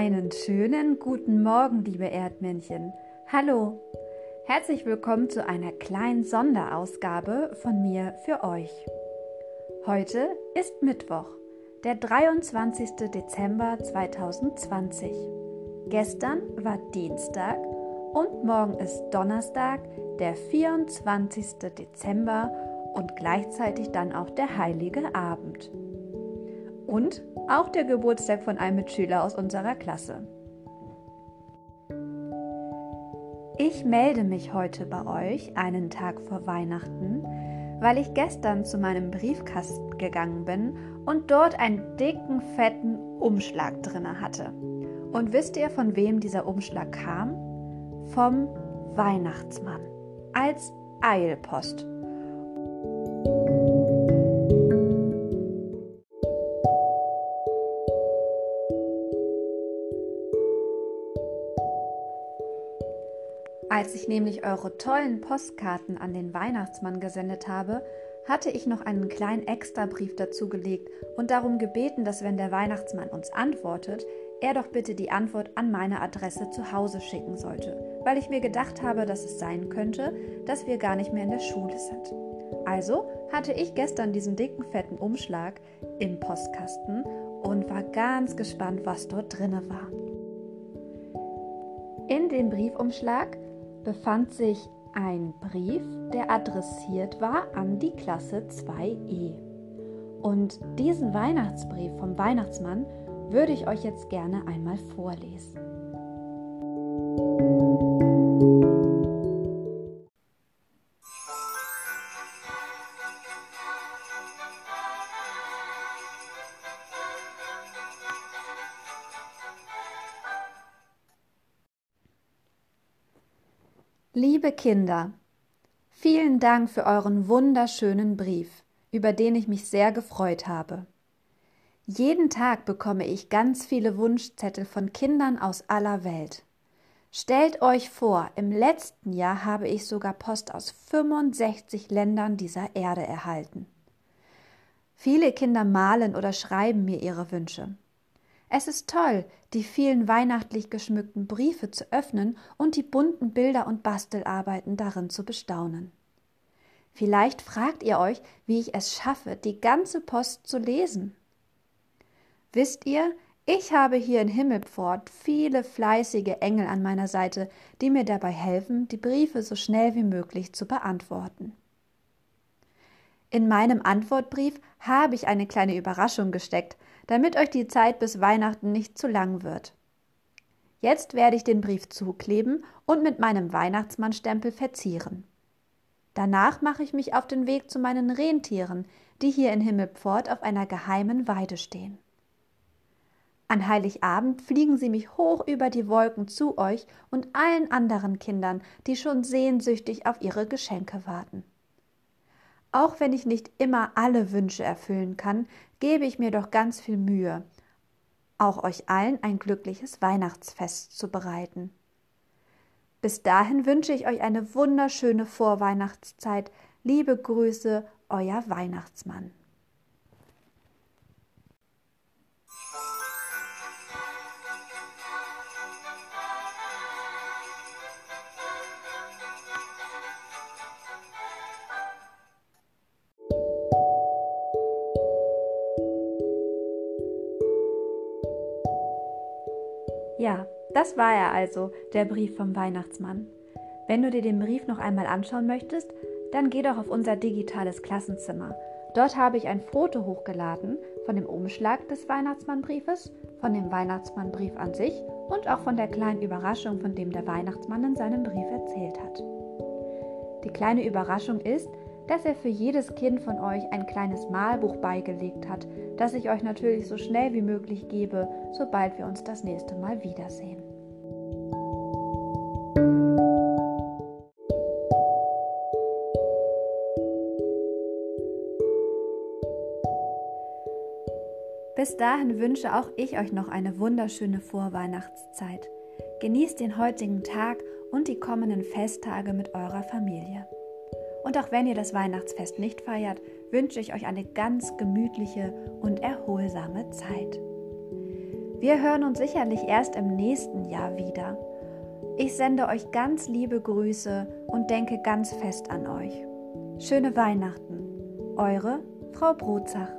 Einen schönen guten Morgen, liebe Erdmännchen. Hallo. Herzlich willkommen zu einer kleinen Sonderausgabe von mir für euch. Heute ist Mittwoch, der 23. Dezember 2020. Gestern war Dienstag und morgen ist Donnerstag, der 24. Dezember und gleichzeitig dann auch der heilige Abend. Und auch der Geburtstag von einem Mitschüler aus unserer Klasse. Ich melde mich heute bei euch einen Tag vor Weihnachten, weil ich gestern zu meinem Briefkasten gegangen bin und dort einen dicken, fetten Umschlag drinne hatte. Und wisst ihr, von wem dieser Umschlag kam? Vom Weihnachtsmann als Eilpost. Als ich nämlich eure tollen Postkarten an den Weihnachtsmann gesendet habe, hatte ich noch einen kleinen Extrabrief dazugelegt und darum gebeten, dass wenn der Weihnachtsmann uns antwortet, er doch bitte die Antwort an meine Adresse zu Hause schicken sollte, weil ich mir gedacht habe, dass es sein könnte, dass wir gar nicht mehr in der Schule sind. Also hatte ich gestern diesen dicken, fetten Umschlag im Postkasten und war ganz gespannt, was dort drinne war. In dem Briefumschlag befand sich ein Brief, der adressiert war an die Klasse 2e. Und diesen Weihnachtsbrief vom Weihnachtsmann würde ich euch jetzt gerne einmal vorlesen. Liebe Kinder, vielen Dank für euren wunderschönen Brief, über den ich mich sehr gefreut habe. Jeden Tag bekomme ich ganz viele Wunschzettel von Kindern aus aller Welt. Stellt euch vor, im letzten Jahr habe ich sogar Post aus 65 Ländern dieser Erde erhalten. Viele Kinder malen oder schreiben mir ihre Wünsche. Es ist toll, die vielen weihnachtlich geschmückten Briefe zu öffnen und die bunten Bilder und Bastelarbeiten darin zu bestaunen. Vielleicht fragt ihr euch, wie ich es schaffe, die ganze Post zu lesen. Wisst ihr, ich habe hier in Himmelpfort viele fleißige Engel an meiner Seite, die mir dabei helfen, die Briefe so schnell wie möglich zu beantworten. In meinem Antwortbrief habe ich eine kleine Überraschung gesteckt, damit euch die Zeit bis Weihnachten nicht zu lang wird. Jetzt werde ich den Brief zukleben und mit meinem Weihnachtsmannstempel verzieren. Danach mache ich mich auf den Weg zu meinen Rentieren, die hier in Himmelpfort auf einer geheimen Weide stehen. An Heiligabend fliegen sie mich hoch über die Wolken zu euch und allen anderen Kindern, die schon sehnsüchtig auf ihre Geschenke warten. Auch wenn ich nicht immer alle Wünsche erfüllen kann, gebe ich mir doch ganz viel Mühe, auch euch allen ein glückliches Weihnachtsfest zu bereiten. Bis dahin wünsche ich euch eine wunderschöne Vorweihnachtszeit. Liebe Grüße, euer Weihnachtsmann. Ja, das war er also, der Brief vom Weihnachtsmann. Wenn du dir den Brief noch einmal anschauen möchtest, dann geh doch auf unser digitales Klassenzimmer. Dort habe ich ein Foto hochgeladen von dem Umschlag des Weihnachtsmannbriefes, von dem Weihnachtsmannbrief an sich und auch von der kleinen Überraschung, von dem der Weihnachtsmann in seinem Brief erzählt hat. Die kleine Überraschung ist, dass er für jedes Kind von euch ein kleines Malbuch beigelegt hat, das ich euch natürlich so schnell wie möglich gebe, sobald wir uns das nächste Mal wiedersehen. Bis dahin wünsche auch ich euch noch eine wunderschöne Vorweihnachtszeit. Genießt den heutigen Tag und die kommenden Festtage mit eurer Familie. Und auch wenn ihr das Weihnachtsfest nicht feiert, wünsche ich euch eine ganz gemütliche und erholsame Zeit. Wir hören uns sicherlich erst im nächsten Jahr wieder. Ich sende euch ganz liebe Grüße und denke ganz fest an euch. Schöne Weihnachten. Eure Frau Brotzach.